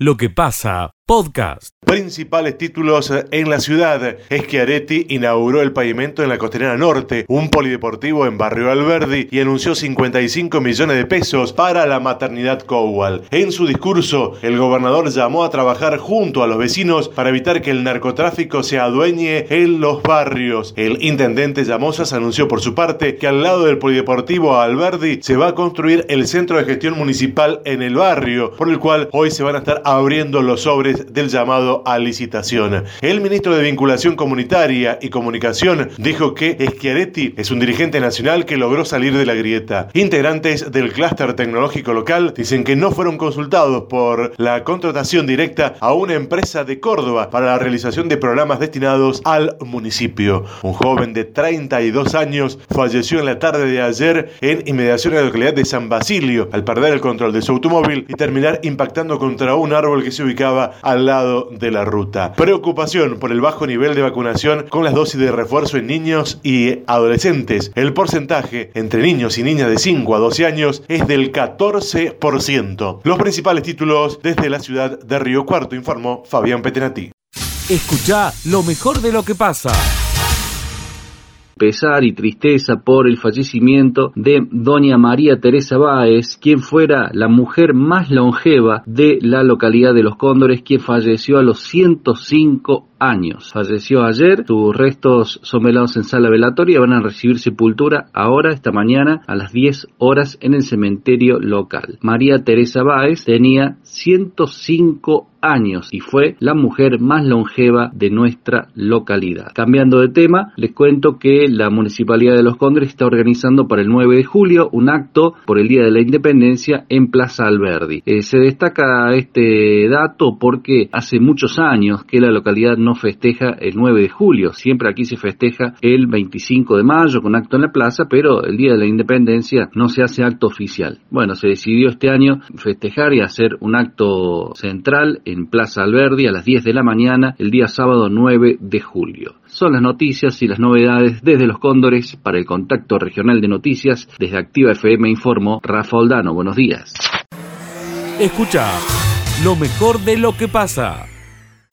lo que pasa podcast. Principales títulos en la ciudad. Schiaretti inauguró el pavimento en la costanera norte, un polideportivo en Barrio Alberdi y anunció 55 millones de pesos para la maternidad Cowal. En su discurso, el gobernador llamó a trabajar junto a los vecinos para evitar que el narcotráfico se adueñe en los barrios. El intendente Llamosas anunció por su parte que al lado del polideportivo Alberdi se va a construir el centro de gestión municipal en el barrio, por el cual hoy se van a estar abriendo los sobres del llamado a licitación. El ministro de Vinculación Comunitaria y Comunicación dijo que Schiaretti es un dirigente nacional que logró salir de la grieta. Integrantes del clúster tecnológico local dicen que no fueron consultados por la contratación directa a una empresa de Córdoba para la realización de programas destinados al municipio. Un joven de 32 años falleció en la tarde de ayer en inmediación a la localidad de San Basilio al perder el control de su automóvil y terminar impactando contra un árbol que se ubicaba al lado de la ruta. Preocupación por el bajo nivel de vacunación con las dosis de refuerzo en niños y adolescentes. El porcentaje entre niños y niñas de 5 a 12 años es del 14%. Los principales títulos desde la ciudad de Río Cuarto, informó Fabián Petenati. Escucha lo mejor de lo que pasa pesar y tristeza por el fallecimiento de doña María Teresa Báez, quien fuera la mujer más longeva de la localidad de Los Cóndores, quien falleció a los 105 años. Falleció ayer, sus restos son velados en sala velatoria van a recibir sepultura ahora, esta mañana, a las 10 horas en el cementerio local. María Teresa Báez tenía 105 años y fue la mujer más longeva de nuestra localidad. Cambiando de tema, les cuento que la Municipalidad de Los Condres está organizando para el 9 de julio un acto por el Día de la Independencia en Plaza Alberdi. Eh, se destaca este dato porque hace muchos años que la localidad no festeja el 9 de julio. Siempre aquí se festeja el 25 de mayo con acto en la plaza, pero el día de la independencia no se hace acto oficial. Bueno, se decidió este año festejar y hacer un acto central en Plaza Alberdi a las 10 de la mañana el día sábado 9 de julio. Son las noticias y las novedades desde Los Cóndores para el contacto regional de noticias desde Activa FM informó Rafa Oldano. Buenos días. Escucha lo mejor de lo que pasa.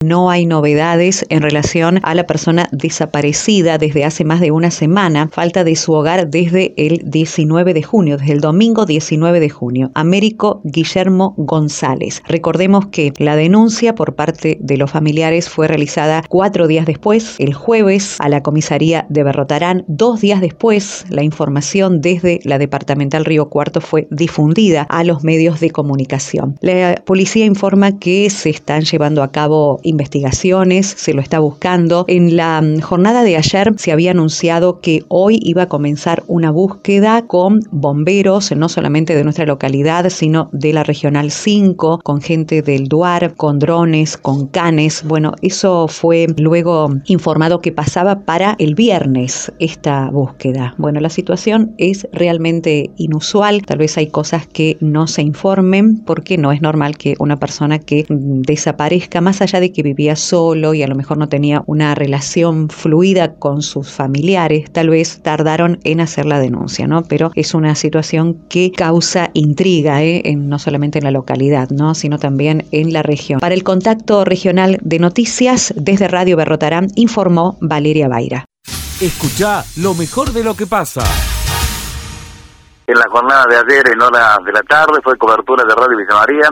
No hay novedades en relación a la persona desaparecida desde hace más de una semana, falta de su hogar desde el 19 de junio, desde el domingo 19 de junio. Américo Guillermo González. Recordemos que la denuncia por parte de los familiares fue realizada cuatro días después, el jueves, a la comisaría de Berrotarán. Dos días después, la información desde la departamental Río Cuarto fue difundida a los medios de comunicación. La policía informa que se están llevando a cabo investigaciones, se lo está buscando. En la mm, jornada de ayer se había anunciado que hoy iba a comenzar una búsqueda con bomberos, no solamente de nuestra localidad, sino de la Regional 5, con gente del DUAR, con drones, con canes. Bueno, eso fue luego informado que pasaba para el viernes esta búsqueda. Bueno, la situación es realmente inusual, tal vez hay cosas que no se informen porque no es normal que una persona que mm, desaparezca más allá de que que vivía solo y a lo mejor no tenía una relación fluida con sus familiares, tal vez tardaron en hacer la denuncia, ¿no? Pero es una situación que causa intriga, ¿eh? en, no solamente en la localidad, ¿no? Sino también en la región. Para el contacto regional de noticias, desde Radio Berrotarán, informó Valeria Baira. Escucha lo mejor de lo que pasa. En la jornada de ayer, en horas de la tarde, fue cobertura de Radio Villa María,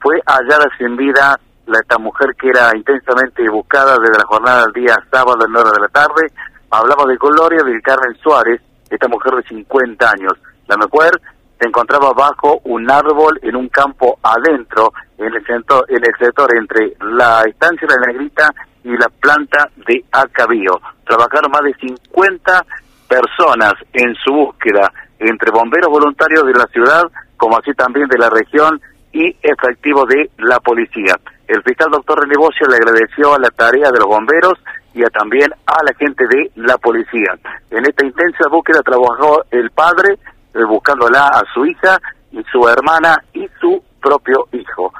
fue hallada sin vida la, esta mujer que era intensamente buscada desde la jornada del día sábado en hora de la tarde. Hablamos de Gloria del Carmen Suárez, esta mujer de 50 años. La mujer se encontraba bajo un árbol en un campo adentro, en el, centro, en el sector entre la estancia de la Negrita y la planta de Acabío. Trabajaron más de 50 personas en su búsqueda, entre bomberos voluntarios de la ciudad, como así también de la región y efectivos de la policía. El fiscal doctor René le agradeció a la tarea de los bomberos y a, también a la gente de la policía. En esta intensa búsqueda trabajó el padre eh, buscándola a su hija y su hermana y su propio hijo.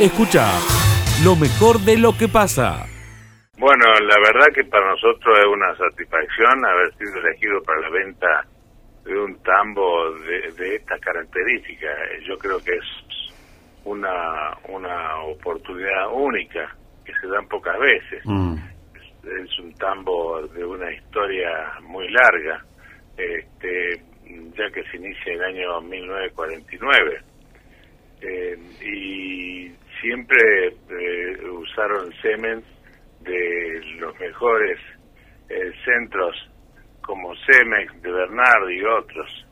Escucha lo mejor de lo que pasa. Bueno, la verdad que para nosotros es una satisfacción haber sido elegido para la venta de un tambo de, de estas características. Yo creo que es una, una oportunidad única que se dan pocas veces. Mm. Es, es un tambo de una historia muy larga, este, ya que se inicia en el año 1949. Eh, y siempre eh, usaron semen de los mejores eh, centros como Cemex, de Bernardo y otros.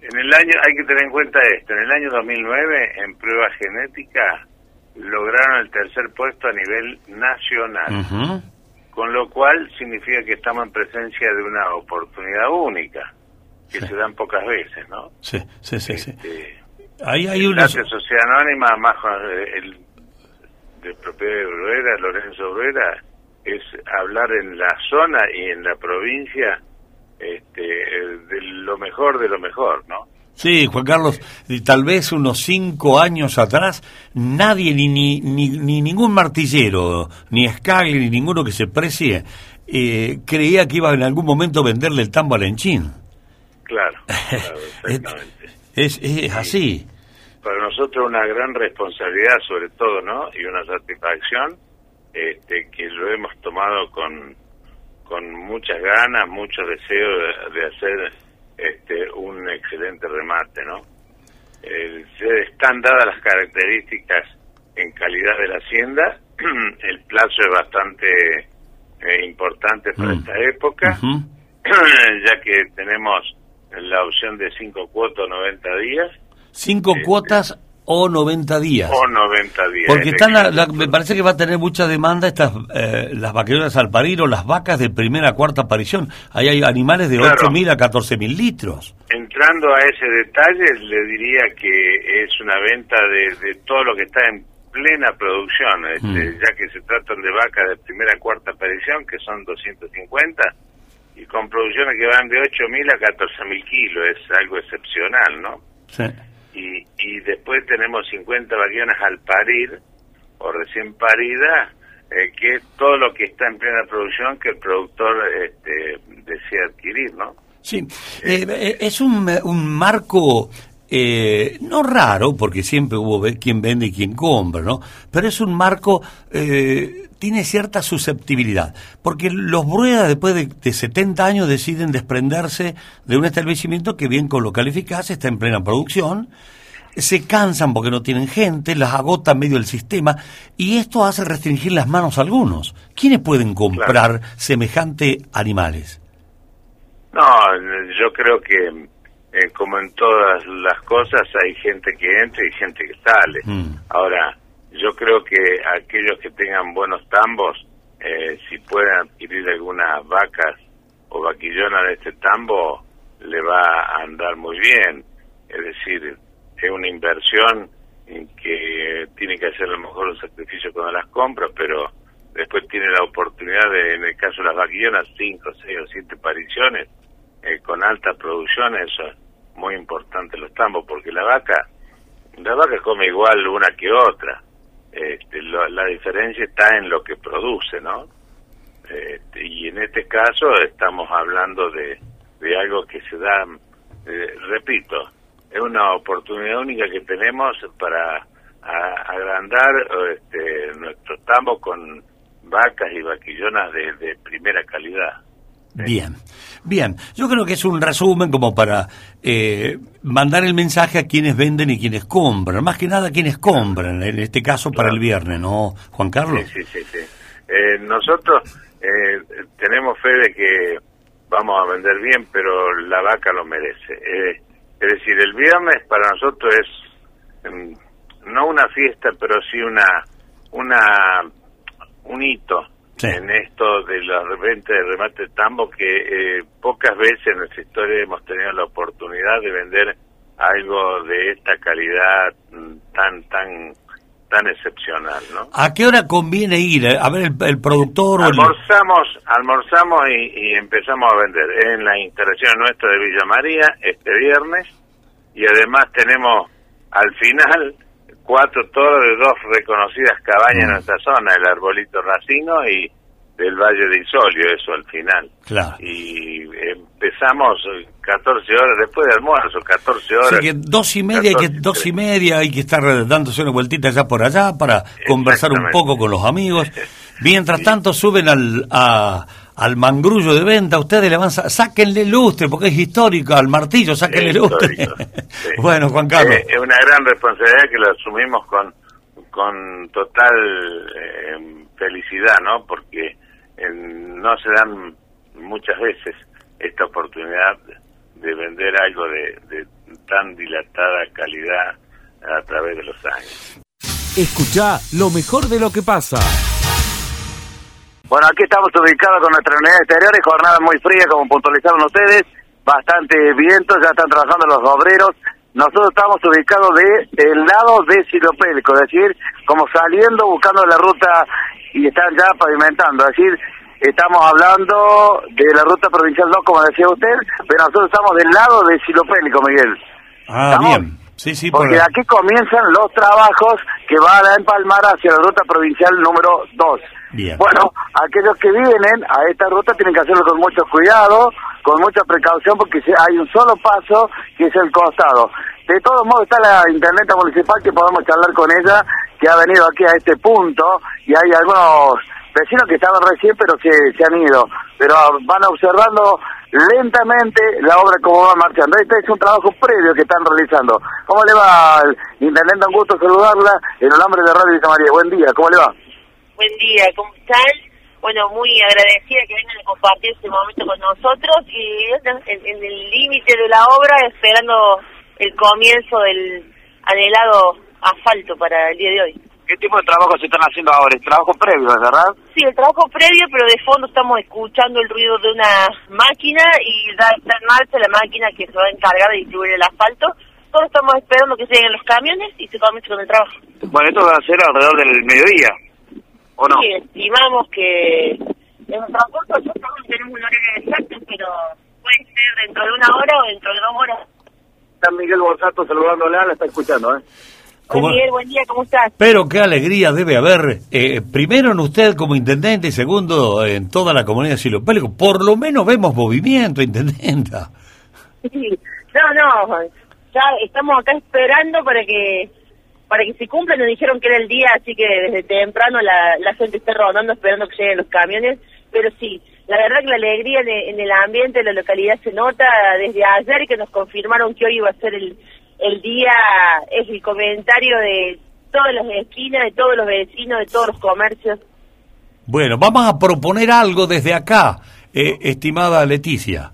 En el año, hay que tener en cuenta esto, en el año 2009 en prueba genética lograron el tercer puesto a nivel nacional, con lo cual significa que estamos en presencia de una oportunidad única, que Sí. se dan pocas veces, ¿no? Sí, sí, sí. sí. Este, Ahí hay unos... Sociedad Anónima, más con el de propiedad de Bruera, Lorenzo Bruera, es hablar en la zona y en la provincia este, de lo mejor de lo mejor, ¿no? Sí, Juan Carlos, tal vez unos cinco años atrás, nadie, ni, ni, ni, ni ningún martillero, ni Scagli, ni ninguno que se precie, eh, creía que iba en algún momento a venderle el tambo al Enchín. Claro, claro, exactamente. Es, es así. Para nosotros una gran responsabilidad, sobre todo, ¿no? Y una satisfacción este, que lo hemos tomado con, con muchas ganas, mucho deseo de, de hacer este, un excelente remate, ¿no? Eh, se están dadas las características en calidad de la hacienda, el plazo es bastante eh, importante para Mm. esta época, ya que tenemos la opción de 5 cuotas o 90 días, Cinco Sí, cuotas o 90 días. o 90 días. Porque están la- me parece que va a tener mucha demanda estas eh, las vaqueronas al parir o las vacas de primera a cuarta aparición. Ahí hay animales de Claro. 8.000 a 14.000 litros. Entrando a ese detalle, le diría que es una venta de, de todo lo que está en plena producción, este, Mm. ya que se tratan de vacas de primera a cuarta aparición, que son 250, y con producciones que van de 8.000 a 14.000 kilos, es algo excepcional, ¿no? Sí. Y, y después tenemos 50 vaquionas al parir, o recién paridas, eh, que es todo lo que está en plena producción que el productor este, desea adquirir, ¿no? Sí, Eh, eh, es un, un marco eh, no raro, porque siempre hubo quien vende y quien compra, ¿no? Pero es un marco, eh, tiene cierta susceptibilidad, porque los Bruedas después de, de 70 años deciden desprenderse de un establecimiento que bien con lo calificás está en plena producción, se cansan porque no tienen gente, las agota medio el sistema, y esto hace restringir las manos a algunos. ¿Quiénes pueden comprar semejante animales? No, yo creo que eh, como en todas las cosas hay gente que entra y gente que sale. Mm. Ahora, yo creo que aquellos que tengan buenos tambos, eh, si pueden adquirir algunas vacas o vaquillonas de este tambo, le va a andar muy bien. Es decir, es una inversión que tiene que hacer a lo mejor un sacrificio cuando las compra, pero después tiene la oportunidad de, en el caso de las vaquillonas, cinco, seis o siete apariciones eh, con alta producción, eso es muy importante los tambos, porque la vaca, la vaca come igual una que otra. Este, lo- la diferencia está en lo que produce, ¿no? Este, y en este caso estamos hablando de, de algo que se da, eh, repito, es una oportunidad única que tenemos para agrandar este, nuestro tambo con vacas y vaquillonas de, de primera calidad. Bien, bien. Yo creo que es un resumen como para eh, mandar el mensaje a quienes venden y quienes compran. Más que nada a quienes compran, en este caso para el viernes, ¿no, Juan Carlos? Sí, sí, sí. sí. Eh, nosotros eh, tenemos fe de que vamos a vender bien, pero la vaca lo merece. Eh, es decir, el viernes para nosotros es mm, no una fiesta, pero sí una una un hito Sí. en esto de la venta de remate de tambo que eh, pocas veces en nuestra historia hemos tenido la oportunidad de vender algo de esta calidad mm, tan tan tan excepcional, ¿no? ¿A qué hora conviene ir? A ver, el, el productor el... Almorzamos, almorzamos y, y empezamos a vender en la instalación nuestra de Villa María este viernes y además tenemos al final cuatro toros de dos reconocidas cabañas en Mm. nuestra zona, el Arbolito Racino y, del Valle de Isolio, eso al final. Claro. Y empezamos 14 horas después de almuerzo, 14 horas. Así que dos y media, hay que, dos y media hay que estar dándose una vueltita allá por allá para conversar un poco con los amigos. Mientras tanto suben al, a, al mangrullo de venta, ustedes le van, sáquenle lustre, porque es histórico, al martillo, sáquenle lustre. bueno, Juan Carlos. Eh, es una gran responsabilidad que la asumimos con, con total eh, felicidad, ¿no? Porque no se dan muchas veces esta oportunidad de vender algo de, tan dilatada calidad a través de los años. Escucha lo mejor de lo que pasa. Bueno, aquí estamos ubicados con nuestra unidad exterior y jornada muy fría, como puntualizaron ustedes, bastante viento, ya están trabajando los obreros. Nosotros estamos ubicados de el lado de Silopélico, es decir, como saliendo, buscando la ruta y están ya pavimentando, es decir, estamos hablando de la ruta provincial 2, como decía usted, pero nosotros estamos del lado de Silopélico, Miguel. Ah, bien. Sí, sí, Porque aquí comienzan los trabajos que van a empalmar hacia la ruta provincial número 2. Bueno, aquellos que vienen a esta ruta tienen que hacerlo con mucho cuidado, con mucha precaución, porque hay un solo paso que es el costado. De todos modos está la intendenta municipal que podemos charlar con ella, que ha venido aquí a este punto, y hay algunos vecinos que estaban recién, pero se, se han ido. Pero van observando lentamente la obra como va marchando. Este es un trabajo previo que están realizando. ¿Cómo le va, intendente? Un gusto saludarla en el nombre de Radio Villa María. Buen día, ¿cómo le va? Buen día, ¿cómo están? Bueno, muy agradecida que vengan a compartir este momento con nosotros y en, en el límite de la obra esperando el comienzo del anhelado asfalto para el día de hoy. ¿Qué tipo de trabajo se están haciendo ahora? ¿El trabajo previo, verdad? Sí, el trabajo previo, pero de fondo estamos escuchando el ruido de una máquina y da, está en marcha la máquina que se va a encargar de distribuir el asfalto. Todos estamos esperando que lleguen los camiones y se comience con el trabajo. Bueno, esto va a ser alrededor del mediodía, ¿o no? Sí, estimamos que en nuestro acuerdo nosotros no tenemos un horario exacto, pero puede ser dentro de una hora o dentro de dos horas. Está Miguel Borsato saludándola, la está escuchando, ¿eh? Miguel, buen día, ¿cómo estás? Pero qué alegría debe haber, eh, primero en usted como intendente y segundo en toda la comunidad de Silopélico. Por lo menos vemos movimiento, intendenta. Sí. No, no, ya estamos acá esperando para que para que se cumpla. Nos dijeron que era el día, así que desde temprano la, la gente está rodando esperando que lleguen los camiones. Pero sí, la verdad que la alegría en, el ambiente, en la localidad se nota desde ayer que nos confirmaron que hoy iba a ser el el día es el comentario de todas las esquinas, de todos los vecinos, de todos los comercios. Bueno, vamos a proponer algo desde acá, eh, estimada Leticia.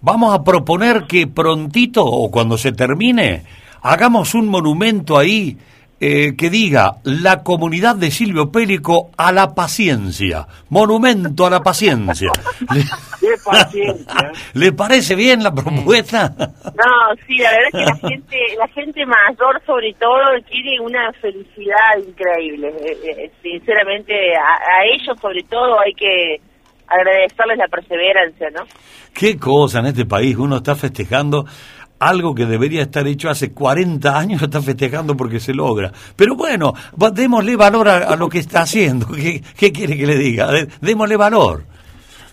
Vamos a proponer que prontito o cuando se termine, hagamos un monumento ahí eh, que diga la comunidad de Silvio Pélico a la paciencia, monumento a la paciencia. ¿Le, ¿Qué paciencia? ¿Le parece bien la propuesta? No, sí, la verdad es que la gente, la gente mayor sobre todo tiene una felicidad increíble. Eh, eh, sinceramente, a, a ellos sobre todo hay que agradecerles la perseverancia, ¿no? Qué cosa en este país, uno está festejando algo que debería estar hecho hace 40 años está festejando porque se logra. Pero bueno, démosle valor a, lo que está haciendo. ¿Qué, quiere que le diga? Démosle valor.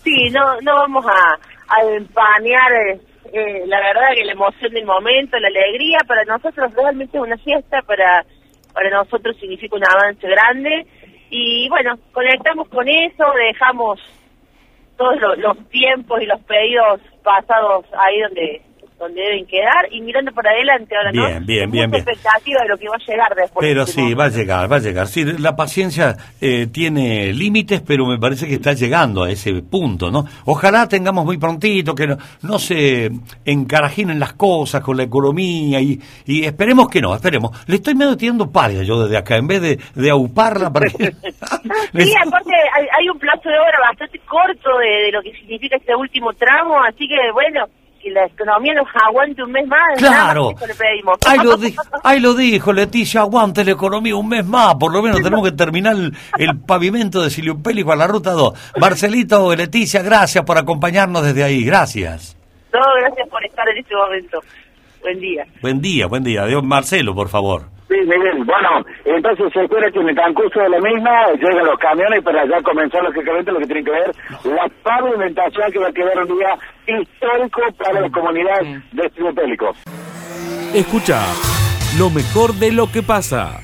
Sí, no, no vamos a, a empañar eh, eh, la verdad que la emoción del momento, la alegría, para nosotros realmente es una fiesta, para, para nosotros significa un avance grande. Y bueno, conectamos con eso, dejamos todos los tiempos y los pedidos pasados ahí donde donde deben quedar y mirando para adelante ahora, bien, ¿no? Bien, bien, bien. expectativa de lo que va a llegar después. Pero sí, va a llegar, va a llegar. Sí, la paciencia eh, tiene límites, pero me parece que está llegando a ese punto, ¿no? Ojalá tengamos muy prontito, que no, no se encarajinen las cosas con la economía y, y esperemos que no, esperemos. Le estoy medio tirando paria yo desde acá, en vez de, de auparla para que... sí, aparte hay, un plazo de obra bastante corto de lo que significa este último tramo, así que bueno y la economía nos aguante un mes más. Claro. Ahí lo, ahí lo dijo Leticia, aguante la economía un mes más. Por lo menos tenemos que terminar el, pavimento de Silio Pélico a la ruta 2. Marcelito, Leticia, gracias por acompañarnos desde ahí. Gracias. No, gracias por estar en este momento. Buen día. Buen día, buen día. Dios Marcelo, por favor. Sí, Miguel. Bueno, entonces se espera que en el transcurso de la misma lleguen los camiones para ya comenzar lógicamente lo que tiene que ver la pavimentación que va a quedar un día histórico para la comunidad de Estudio Escucha lo mejor de lo que pasa.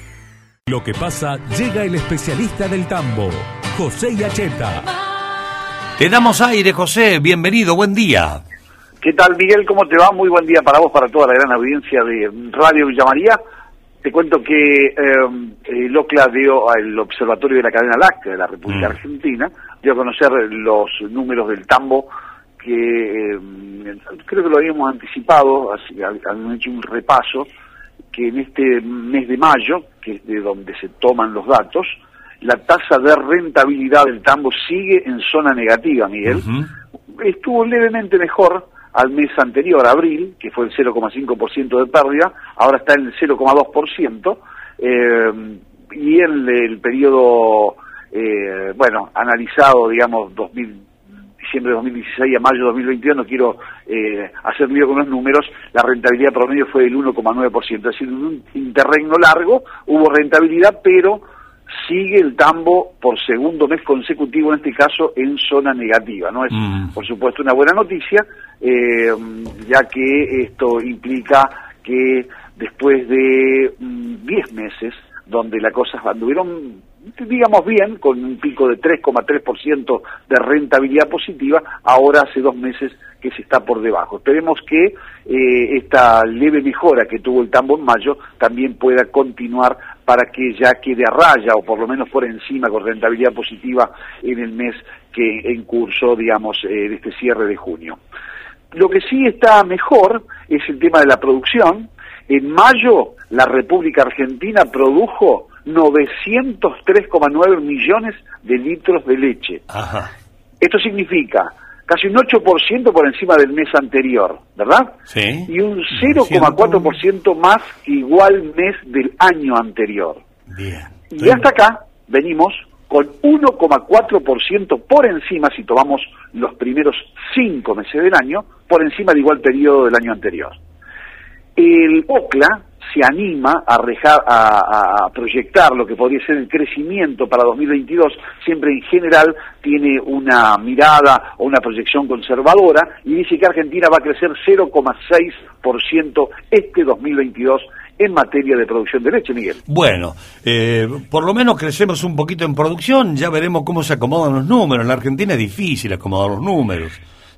Lo que pasa llega el especialista del tambo, José Yacheta. Te damos aire, José. Bienvenido, buen día. ¿Qué tal, Miguel? ¿Cómo te va? Muy buen día para vos, para toda la gran audiencia de Radio Villa María. Te cuento que eh, el OCLA dio al Observatorio de la Cadena Láctea de la República Mm. Argentina, dio a conocer los números del tambo que eh, creo que lo habíamos anticipado, habíamos hecho un repaso, que en este mes de mayo, que es de donde se toman los datos, la tasa de rentabilidad del tambo sigue en zona negativa, Miguel. Estuvo levemente mejor al mes anterior, abril, que fue el 0,5% de pérdida, ahora está en el 0,2%, eh, y en el periodo, eh, bueno, analizado, digamos, 2000, diciembre de 2016 a mayo de 2022, no quiero eh, hacer lío con los números, la rentabilidad promedio fue del 1,9%, es decir, un interregno largo hubo rentabilidad, pero sigue el tambo por segundo mes consecutivo, en este caso en zona negativa. No es, por supuesto, una buena noticia, eh, ya que esto implica que después de mm, 10 meses, donde las cosas anduvieron, digamos bien, con un pico de 3,3% de rentabilidad positiva, ahora hace dos meses que se está por debajo. Esperemos que eh, esta leve mejora que tuvo el tambo en mayo también pueda continuar para que ya quede a raya o por lo menos por encima con rentabilidad positiva en el mes que en curso, digamos, eh, de este cierre de junio. Lo que sí está mejor es el tema de la producción. En mayo la República Argentina produjo 903,9 millones de litros de leche. Esto significa casi un 8% por encima del mes anterior, ¿verdad? Sí. Y un 0,4% más que igual mes del año anterior. Bien. Y hasta acá venimos con 1,4% por encima, si tomamos los primeros cinco meses del año, por encima del igual periodo del año anterior. El OCLA se anima a, a proyectar lo que podría ser el crecimiento para 2022, siempre en general tiene una mirada o una proyección conservadora y dice que Argentina va a crecer 0,6% este 2022 en materia de producción de leche, Miguel. Bueno, eh, por lo menos crecemos un poquito en producción, ya veremos cómo se acomodan los números. En la Argentina es difícil acomodar los números,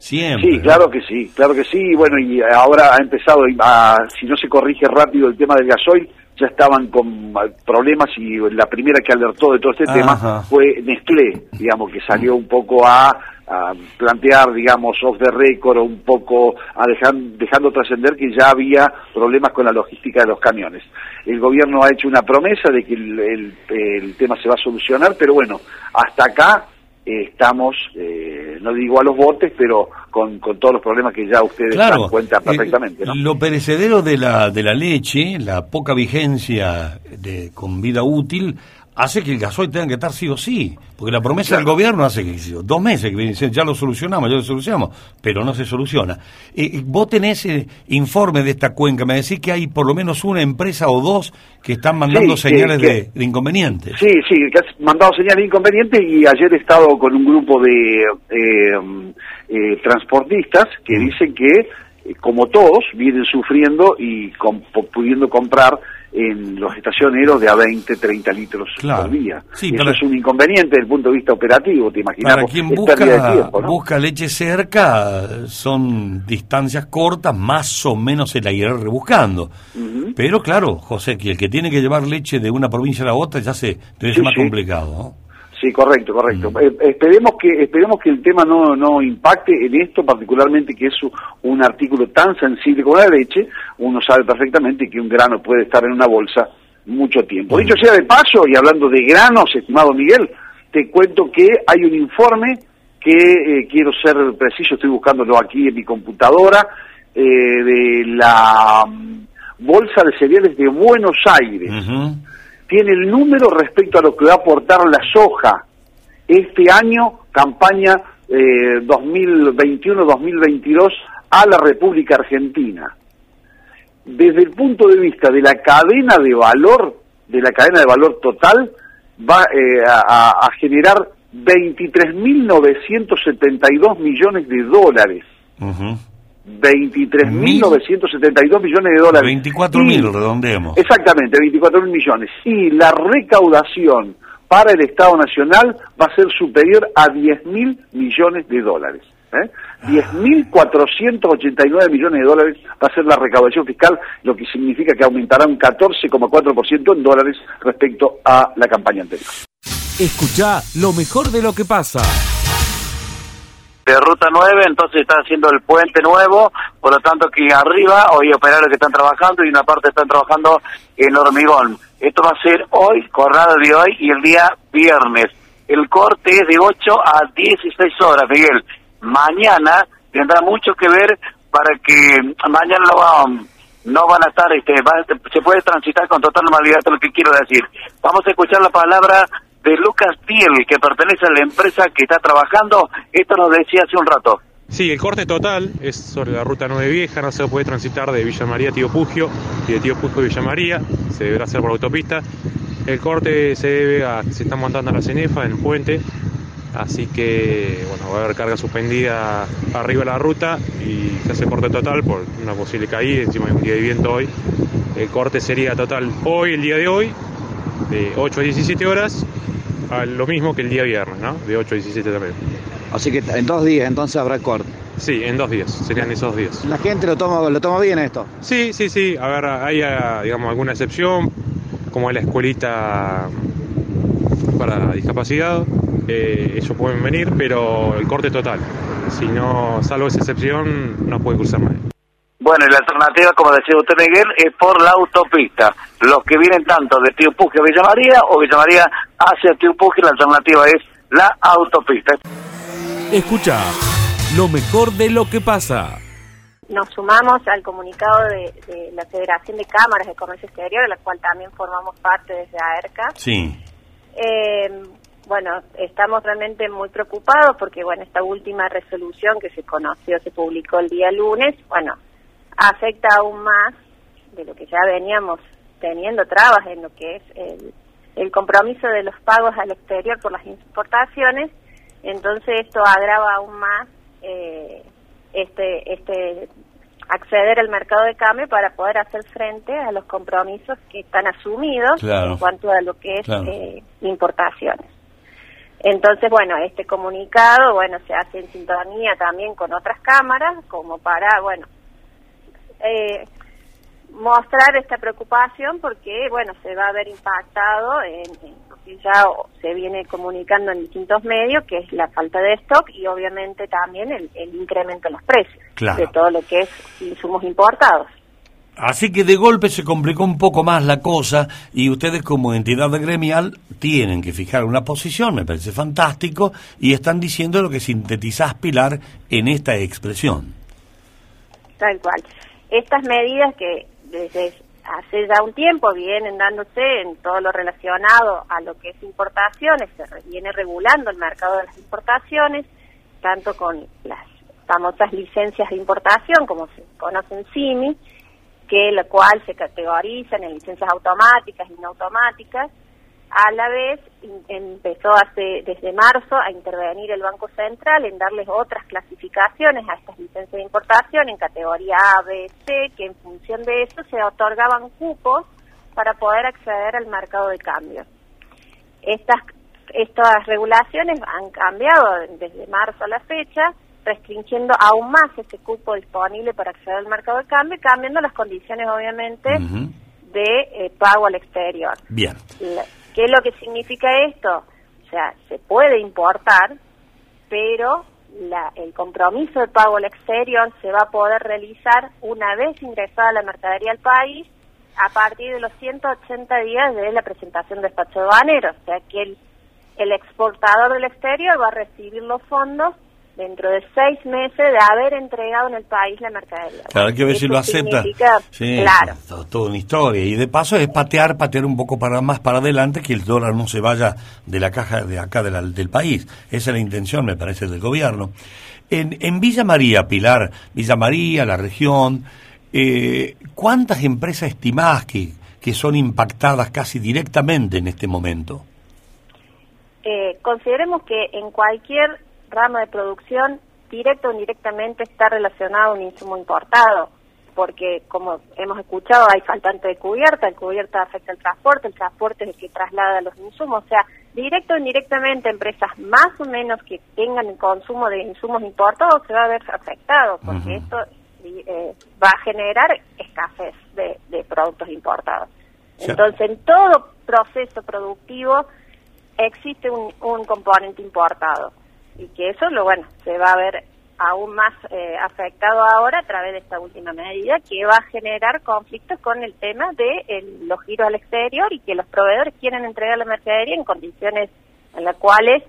siempre. Sí, claro que sí, claro que sí. Bueno, y ahora ha empezado, a, si no se corrige rápido el tema del gasoil, ya estaban con ah, problemas y la primera que alertó de todo este Ajá. tema fue Nestlé, digamos, que salió un poco a, a plantear, digamos, off the record un poco a dejar, dejando trascender que ya había problemas con la logística de los camiones. El gobierno ha hecho una promesa de que el, el- el tema se va a solucionar, pero bueno, hasta acá eh, estamos, eh, no digo a los botes, pero con, con todos los problemas que ya ustedes Claro, dan cuenta perfectamente. ¿no? Lo perecedero de la, de la leche, la poca vigencia de, con vida útil, hace que el gasoil tenga que estar sí o sí. Porque la promesa del gobierno hace que dos meses que diciendo, ya lo solucionamos, ya lo solucionamos, pero no se soluciona. Eh, eh, vos tenés eh, informe de esta cuenca, me decís que hay por lo menos una empresa o dos que están mandando Sí, señales que- de, de inconvenientes. Sí, sí, que has mandado señales inconvenientes y ayer he estado con un grupo de eh, eh, transportistas que Mm. dicen que, como todos, vienen sufriendo y com- pudiendo comprar en los estacioneros de a 20, 30 litros Claro. por día. Sí, Eso para- es un inconveniente desde el punto de vista operativo, te imaginas. Para quien busca, tiempo, ¿no? busca leche cerca, son distancias cortas, más o menos se la irá rebuscando. Pero claro, José, que el que tiene que llevar leche de una provincia a la otra ya se debe ser Sí, más sí. complicado. ¿no? Sí, correcto, correcto. Mm. Eh, esperemos que esperemos que el tema no, no impacte en esto, particularmente que es un artículo tan sensible como la leche. Uno sabe perfectamente que un grano puede estar en una bolsa mucho tiempo. Mm. Dicho sea de paso, y hablando de granos, estimado Miguel, te cuento que hay un informe que eh, quiero ser preciso, estoy buscándolo aquí en mi computadora, eh, de la mm, Bolsa de Cereales de Buenos Aires tiene el número respecto a lo que va a aportar la soja este año, campaña eh, 2021-2022 a la República Argentina. desde el punto de vista de la cadena de valor, de la cadena de valor total, va eh, a, a generar 23.972 millones de dólares. 23.972 millones de dólares. 24.000, redondeemos. Exactamente, 24.000 millones. Y la recaudación para el Estado Nacional va a ser superior a 10.000 millones de dólares. ¿eh? 10.489 millones de dólares va a ser la recaudación fiscal, lo que significa que aumentará un 14,4% en dólares respecto a la campaña anterior. Escucha lo mejor de lo que pasa. De Ruta 9, entonces está haciendo el puente nuevo, por lo tanto que arriba hoy operarios que están trabajando y una parte están trabajando en hormigón. Esto va a ser hoy, jornada de hoy y el día viernes. El corte es de 8 a 16 horas, Miguel. Mañana tendrá mucho que ver para que mañana no, va, no van a estar, este, va- se puede transitar con total normalidad, es lo que quiero decir. Vamos a escuchar la palabra de Lucas Tiel, que pertenece a la empresa que está trabajando. Esto nos decía hace un rato. Sí, el corte total es sobre la ruta 9 vieja, no se puede transitar de Villa María a Tío Pugio y de Tío Pugio a Villa María, se deberá hacer por autopista. El corte se debe a que se está montando la cenefa en el puente, así que bueno, va a haber carga suspendida arriba de la ruta y se hace corte total por una posible caída, encima hay un día de viento hoy. El corte sería total hoy, el día de hoy, de 8 a 17 horas, a lo mismo que el día viernes, ¿no? De 8 a 17 también. Así que en dos días entonces habrá corte. Sí, en dos días, serían esos días. La gente lo toma, lo toma bien esto. Sí, sí, sí. A ver, hay ah, digamos alguna excepción, como la escuelita para discapacidad. Eh, ellos pueden venir, pero el corte total. Si no, salvo esa excepción, no puede cruzar nadie. Bueno, y la alternativa, como decía usted, Miguel, es por la autopista. Los que vienen tanto de Tío Puje a Villa María o Villa María hacia Tío Puje, la alternativa es la autopista. Escucha lo mejor de lo que pasa. Nos sumamos al comunicado de, de la Federación de Cámaras de Comercio Exterior, de la cual también formamos parte desde AERCA. Sí. Eh, bueno, estamos realmente muy preocupados porque, bueno, esta última resolución que se conoció, se publicó el día lunes, bueno, afecta aún más de lo que ya veníamos teniendo trabas en lo que es el, el compromiso de los pagos al exterior por las importaciones, entonces esto agrava aún más eh, este este acceder al mercado de cambio para poder hacer frente a los compromisos que están asumidos Claro. en cuanto a lo que es Claro. eh, importaciones. Entonces, bueno, este comunicado, bueno, se hace en sintonía también con otras cámaras, como para, bueno, eh, mostrar esta preocupación porque, bueno, se va a ver impactado en, en lo que ya se viene comunicando en distintos medios, que es la falta de stock y obviamente también el, el incremento en los precios Claro. de todo lo que es insumos importados. Así que de golpe se complicó un poco más la cosa y ustedes como entidad gremial tienen que fijar una posición, me parece fantástico, y están diciendo lo que sintetizás, Pilar, en esta expresión. Tal cual. Estas medidas que desde hace ya un tiempo vienen dándose en todo lo relacionado a lo que es importaciones, se viene regulando el mercado de las importaciones, tanto con las famosas licencias de importación, como se conocen CIMI, que la cual se categorizan en licencias automáticas y no automáticas. A la vez empezó hace desde marzo a intervenir el Banco Central en darles otras clasificaciones a estas licencias de importación en categoría A, B, C, que en función de eso se otorgaban cupos para poder acceder al mercado de cambio. Estas estas regulaciones han cambiado desde marzo a la fecha, restringiendo aún más ese cupo disponible para acceder al mercado de cambio, cambiando las condiciones obviamente de eh, pago al exterior. Bien. La- ¿Qué es lo que significa esto? O sea, se puede importar, pero la- el compromiso de pago al exterior se va a poder realizar una vez ingresada la mercadería al país a partir de los 180 días de la presentación de despacho aduanero. O sea que el, el exportador del exterior va a recibir los fondos dentro de seis meses de haber entregado en el país la mercadería. Claro, hay que ver si lo acepta. Sí, claro. to- toda una historia. Y de paso es patear, patear un poco para más para adelante, que el dólar no se vaya de la caja de acá de la- del país. Esa es la intención, me parece, del gobierno. En, en Villa María, Pilar, Villa María, la región, eh, ¿cuántas empresas estimás que, que son impactadas casi directamente en este momento? Eh, consideremos que en cualquier rama de producción, directo o indirectamente, está relacionado a un insumo importado, porque como hemos escuchado, hay faltante de cubierta, el cubierta afecta al transporte, el transporte es el que traslada los insumos, o sea, directo o indirectamente, empresas más o menos que tengan el consumo de insumos importados se va a ver afectado, porque esto eh, va a generar escasez de, de productos importados. Entonces, en todo proceso productivo existe un, un componente importado y que eso lo bueno se va a ver aún más eh, afectado ahora a través de esta última medida que va a generar conflictos con el tema de el- los giros al exterior y que los proveedores quieren entregar la mercadería en condiciones en las cuales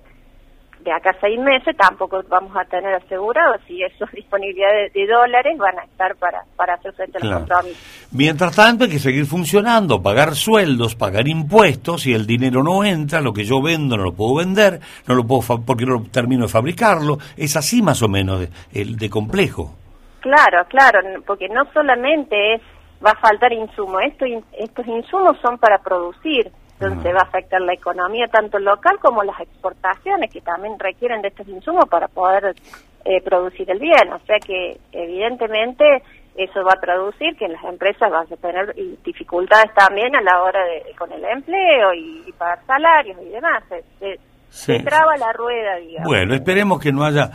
de acá a seis meses tampoco vamos a tener asegurado si esas disponibilidades de, de dólares van a estar para, para hacer frente a los Claro. compromisos. Mientras tanto hay que seguir funcionando, pagar sueldos, pagar impuestos, y el dinero no entra, lo que yo vendo no lo puedo vender, no lo puedo fa- porque no lo termino de fabricarlo, es así más o menos de, el de complejo. Claro, claro, porque no solamente es va a faltar insumo, esto, in- estos insumos son para producir, entonces va a afectar la economía tanto local como las exportaciones que también requieren de estos insumos para poder eh, producir el bien, o sea que evidentemente eso va a traducir que las empresas van a tener dificultades también a la hora de con el empleo y, y pagar salarios y demás, se, se- traba la rueda, digamos. Bueno, esperemos que no haya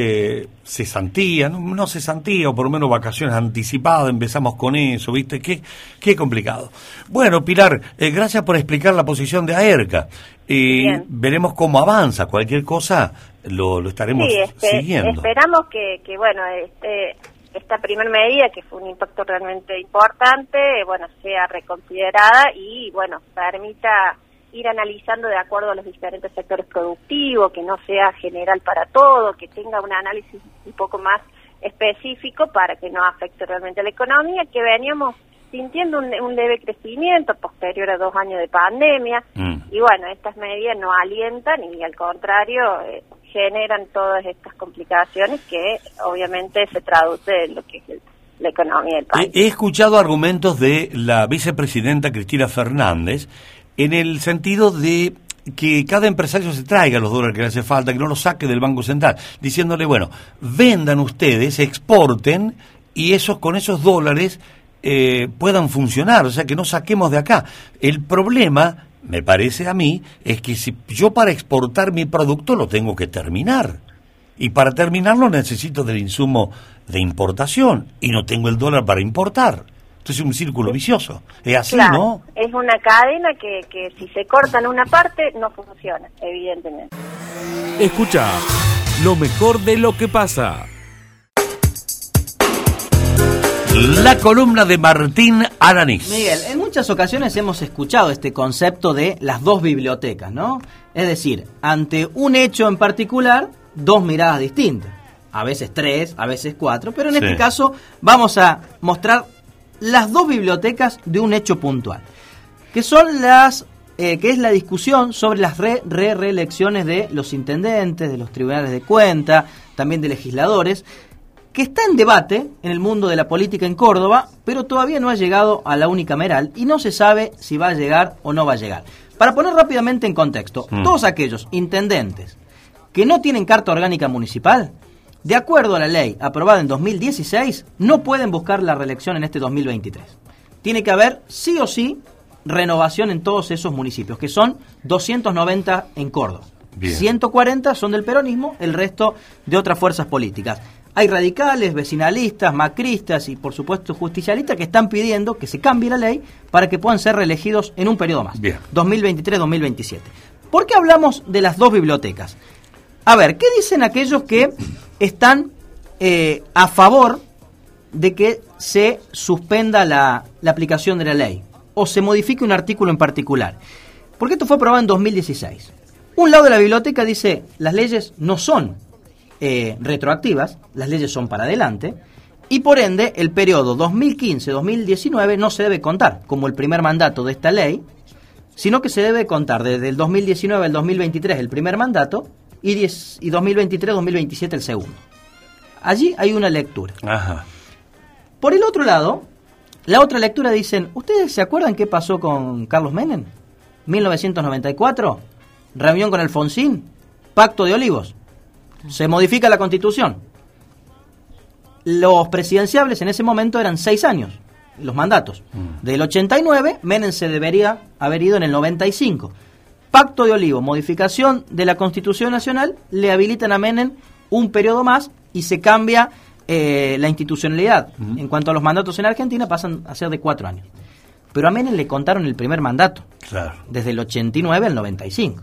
eh, cesantía, no, no cesantía, o por lo menos vacaciones anticipadas, empezamos con eso, ¿viste? Qué, qué complicado. Bueno, Pilar, eh, gracias por explicar la posición de AERCA. Eh, veremos cómo avanza, cualquier cosa lo, lo estaremos Sí, espe- siguiendo. esperamos que, que bueno, este, esta primera medida, que fue un impacto realmente importante, bueno, sea reconsiderada y, bueno, permita ir analizando de acuerdo a los diferentes sectores productivos, que no sea general para todo, que tenga un análisis un poco más específico para que no afecte realmente a la economía, que veníamos sintiendo un, un leve crecimiento posterior a dos años de pandemia, y bueno, estas medidas no alientan y al contrario eh, generan todas estas complicaciones que obviamente se traduce en lo que es el- la economía del país. He, he escuchado argumentos de la vicepresidenta Cristina Fernández en el sentido de que cada empresario se traiga los dólares que le hace falta, que no los saque del Banco Central, diciéndole, bueno, vendan ustedes, exporten y esos con esos dólares eh, puedan funcionar, o sea, que no saquemos de acá. El problema, me parece a mí, es que si yo para exportar mi producto lo tengo que terminar. Y para terminarlo necesito del insumo de importación y no tengo el dólar para importar. Entonces es un círculo vicioso. Es así, Claro, ¿no? es una cadena que, que si se corta en una parte no funciona, evidentemente. Escucha lo mejor de lo que pasa. La columna de Martín Aranís. Miguel, en muchas ocasiones hemos escuchado este concepto de las dos bibliotecas, ¿no? Es decir, ante un hecho en particular, dos miradas distintas. A veces tres, a veces cuatro, pero en Sí. este caso vamos a mostrar las dos bibliotecas de un hecho puntual, que son las eh, que es la discusión sobre las re, re reelecciones de los intendentes, de los tribunales de cuenta, también de legisladores, que está en debate en el mundo de la política en Córdoba, pero todavía no ha llegado a la unicameral y no se sabe si va a llegar o no va a llegar. Para poner rápidamente en contexto, Mm. todos aquellos intendentes que no tienen carta orgánica municipal, de acuerdo a la ley aprobada en 2016, no pueden buscar la reelección en este 2023. Tiene que haber sí o sí renovación en todos esos municipios, que son 290 en Córdoba. Bien. 140 son del peronismo, el resto de otras fuerzas políticas. Hay radicales, vecinalistas, macristas y por supuesto justicialistas que están pidiendo que se cambie la ley para que puedan ser reelegidos en un periodo más, 2023-2027. ¿Por qué hablamos de las dos bibliotecas? A ver, ¿qué dicen aquellos que están eh, a favor de que se suspenda la, aplicación de la ley o se modifique un artículo en particular? Porque esto fue aprobado en 2016. Un lado de la biblioteca dice las leyes no son eh, retroactivas, las leyes son para adelante, y por ende el periodo 2015-2019 no se debe contar como el primer mandato de esta ley, sino que se debe contar desde el 2019 al 2023 el primer mandato y, 10 y 2023-2027 el segundo. Allí hay una lectura. Ajá. Por el otro lado, la otra lectura dicen, ¿ustedes se acuerdan qué pasó con Carlos Menem? 1994, reunión con Alfonsín, pacto de olivos. Se modifica la constitución. Los presidenciables en ese momento eran seis años, los mandatos. Del 89, Menem se debería haber ido en el 95. Pacto de Olivo, modificación de la Constitución Nacional, le habilitan a Menem un periodo más y se cambia eh, la institucionalidad. En cuanto a los mandatos en Argentina, pasan a ser de cuatro años. Pero a Menem le contaron el primer mandato, Claro. desde el 89 al 95.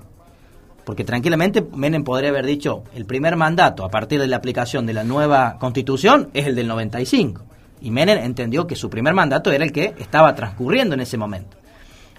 Porque tranquilamente Menem podría haber dicho, el primer mandato a partir de la aplicación de la nueva constitución es el del 95. Y Menem entendió que su primer mandato era el que estaba transcurriendo en ese momento.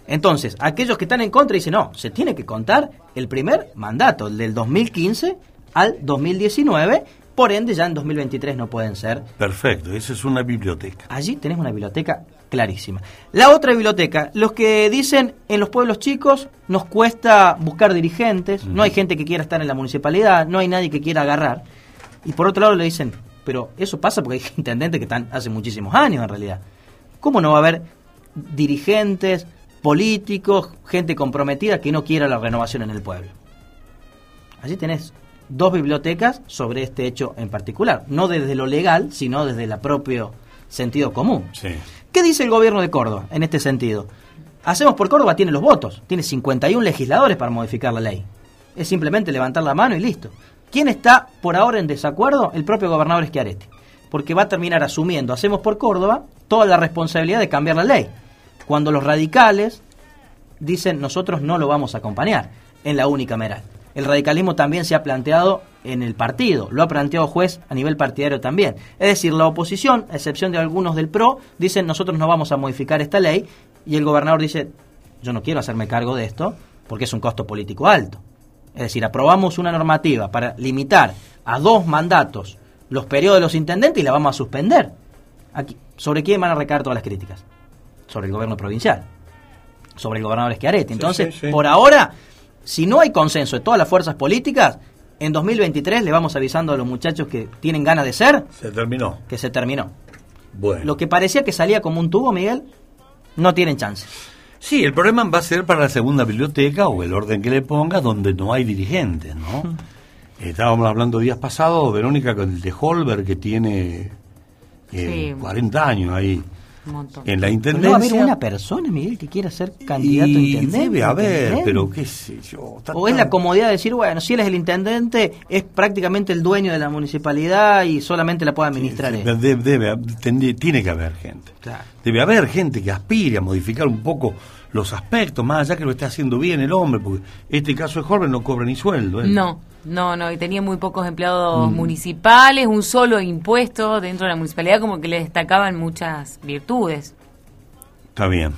Entonces, aquellos que están en contra dicen, no, se tiene que contar el primer mandato, el del 2015 al 2019, por ende ya en 2023 no pueden ser Perfecto, esa es una biblioteca. Allí tenés una biblioteca clarísima. La otra biblioteca, los que dicen en los pueblos chicos nos cuesta buscar dirigentes, no hay gente que quiera estar en la municipalidad, no hay nadie que quiera agarrar. Y por otro lado le dicen, pero eso pasa porque hay intendentes que están hace muchísimos años en realidad. ¿Cómo no va a haber dirigentes, políticos, gente comprometida que no quiera la renovación en el pueblo? Allí tenés dos bibliotecas sobre este hecho en particular, no desde lo legal, sino desde el propio sentido común. Sí. ¿Qué dice el gobierno de Córdoba en este sentido? Hacemos por Córdoba tiene los votos, tiene 51 legisladores para modificar la ley. Es simplemente levantar la mano y listo. ¿Quién está por ahora en desacuerdo? El propio gobernador Schiaretti. Porque va a terminar asumiendo, hacemos por Córdoba, toda la responsabilidad de cambiar la ley. Cuando los radicales dicen nosotros no lo vamos a acompañar en la unicameral. El radicalismo también se ha planteado en el partido, lo ha planteado juez a nivel partidario también. Es decir, la oposición, a excepción de algunos del PRO, dicen nosotros no vamos a modificar esta ley y el gobernador dice yo no quiero hacerme cargo de esto porque es un costo político alto. Es decir, aprobamos una normativa para limitar a dos mandatos los periodos de los intendentes y la vamos a suspender. Aquí, ¿Sobre quién van a recaer todas las críticas? Sobre el gobierno provincial, sobre el gobernador Schiaretti. Entonces, sí, sí. por ahora, si no hay consenso de todas las fuerzas políticas, en 2023 le vamos avisando a los muchachos que tienen ganas de ser Se terminó. que se terminó. Bueno. Lo que parecía que salía como un tubo, Miguel, no tienen chance. Sí, el problema va a ser para la segunda biblioteca o el orden que le ponga donde no hay dirigentes, ¿no? Estábamos hablando días pasados, Verónica, con el de Holber que tiene eh, Sí. 40 años ahí. En la ¿No va a intendencia. haber una persona, Miguel, que quiera ser candidato a y intendente? debe haber, pero qué sé yo. O es la comodidad de decir, bueno, si él es el intendente, es prácticamente el dueño de la municipalidad y solamente la puede administrar él. Debe, debe- tiene que haber gente. Claro. Debe haber gente que aspire a modificar un poco los aspectos, más allá que lo esté haciendo bien el hombre, porque este caso de Holber no cobra ni sueldo. ¿eh? No, no, no, y tenía muy pocos empleados Mm. municipales, un solo impuesto dentro de la municipalidad, como que le destacaban muchas virtudes. Está bien.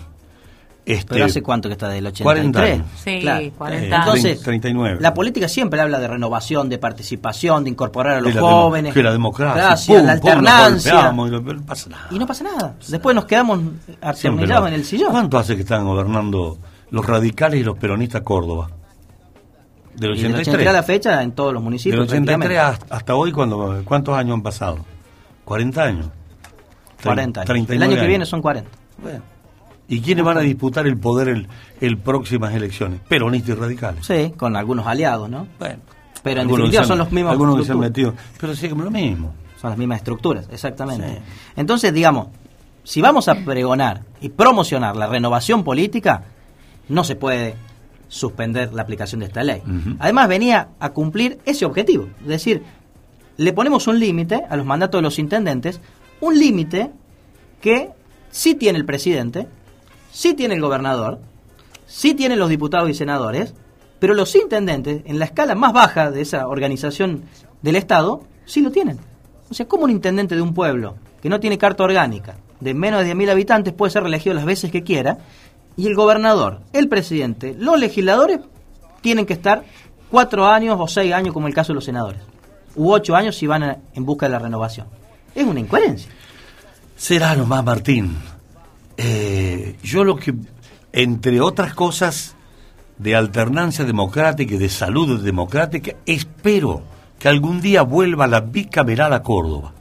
Este, Pero hace cuánto que está del 83. 40 años. Sí, Claro. 40 Eh, años. Entonces, 39. la política siempre habla de renovación, de participación, de incorporar a los De la jóvenes. que la democracia. Gracias, pum, la pum, alternancia. golpeamos y no- pasa nada. y no pasa nada. Después nos quedamos atornillados en el sillón. ¿Cuánto hace que están gobernando los radicales y los peronistas Córdoba? Del Y del 83. 83 a la fecha en todos los municipios. Del 83 prácticamente. hasta, hasta hoy, cuando, ¿cuántos años han pasado? ¿40 años? 40 años. 39 El año que años. viene son 40. Bueno. ¿Y quiénes van a disputar el poder el, el próximas elecciones? Peronistas y radicales. Sí, con algunos aliados, ¿no? Bueno. Pero en definitiva son los mismos. Algunos que se han metido. Pero sí, como lo mismo. Son las mismas estructuras, exactamente. Sí. Entonces, digamos, si vamos a pregonar y promocionar la renovación política, no se puede suspender la aplicación de esta ley. Además, venía a cumplir ese objetivo. Es decir, le ponemos un límite a los mandatos de los intendentes, un límite que sí tiene el presidente, sí tiene el gobernador, sí tienen los diputados y senadores, pero los intendentes, en la escala más baja de esa organización del Estado, sí lo tienen. O sea, ¿cómo un intendente de un pueblo que no tiene carta orgánica, de menos de 10.000 habitantes, puede ser reelegido las veces que quiera? Y el gobernador, el presidente, los legisladores tienen que estar cuatro años o seis años, como el caso de los senadores, u ocho años si van en busca de la renovación. Es una incoherencia. Será nomás, Martín. Eh, yo lo que, entre otras cosas, de alternancia democrática y de salud democrática, espero que algún día vuelva la bicameral a Córdoba.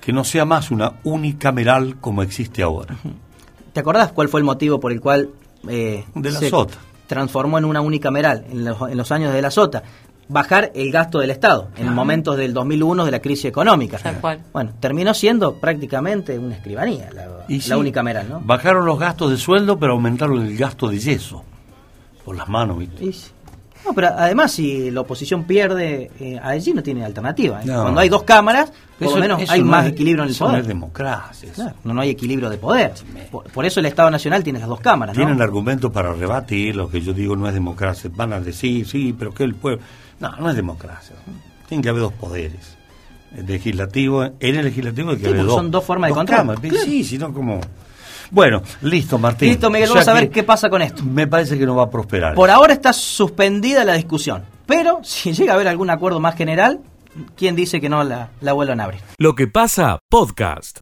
que no sea más una unicameral como existe ahora. ¿Te acordás cuál fue el motivo por el cual eh, De la se sota. transformó en una unicameral en los, en los años de la sota? Bajar el gasto del Estado en momentos del 2001 de la crisis económica. Tal cual. Bueno, terminó siendo prácticamente una escribanía la, Y la sí, unicameral, ¿no? Bajaron los gastos de sueldo, pero aumentaron el gasto de yeso. Por las manos, ¿viste? Y sí. No, pero además si la oposición pierde, eh, allí no tiene alternativa. ¿eh? No. Cuando hay dos cámaras, por Eso- lo menos hay no más es- equilibrio en el eso no poder. es democracia. Claro, no, no hay equilibrio de poder. Por, por eso el Estado Nacional tiene las dos cámaras. Tienen argumentos para rebatir lo que yo digo no es democracia. Van a decir, sí, pero que el pueblo... No, no es democracia. Tiene que haber dos poderes. El legislativo, en el legislativo hay que Sí, haber dos. son dos formas de control. cámaras. Claro. Sí, sino como... Bueno, listo, Martín. Listo, Miguel, O vamos a ver qué pasa con esto. Me parece que no va a prosperar. Por ahora está suspendida la discusión, pero si llega a haber algún acuerdo más general, ¿quién dice que no la, la vuelvan a abrir? Lo que pasa, podcast.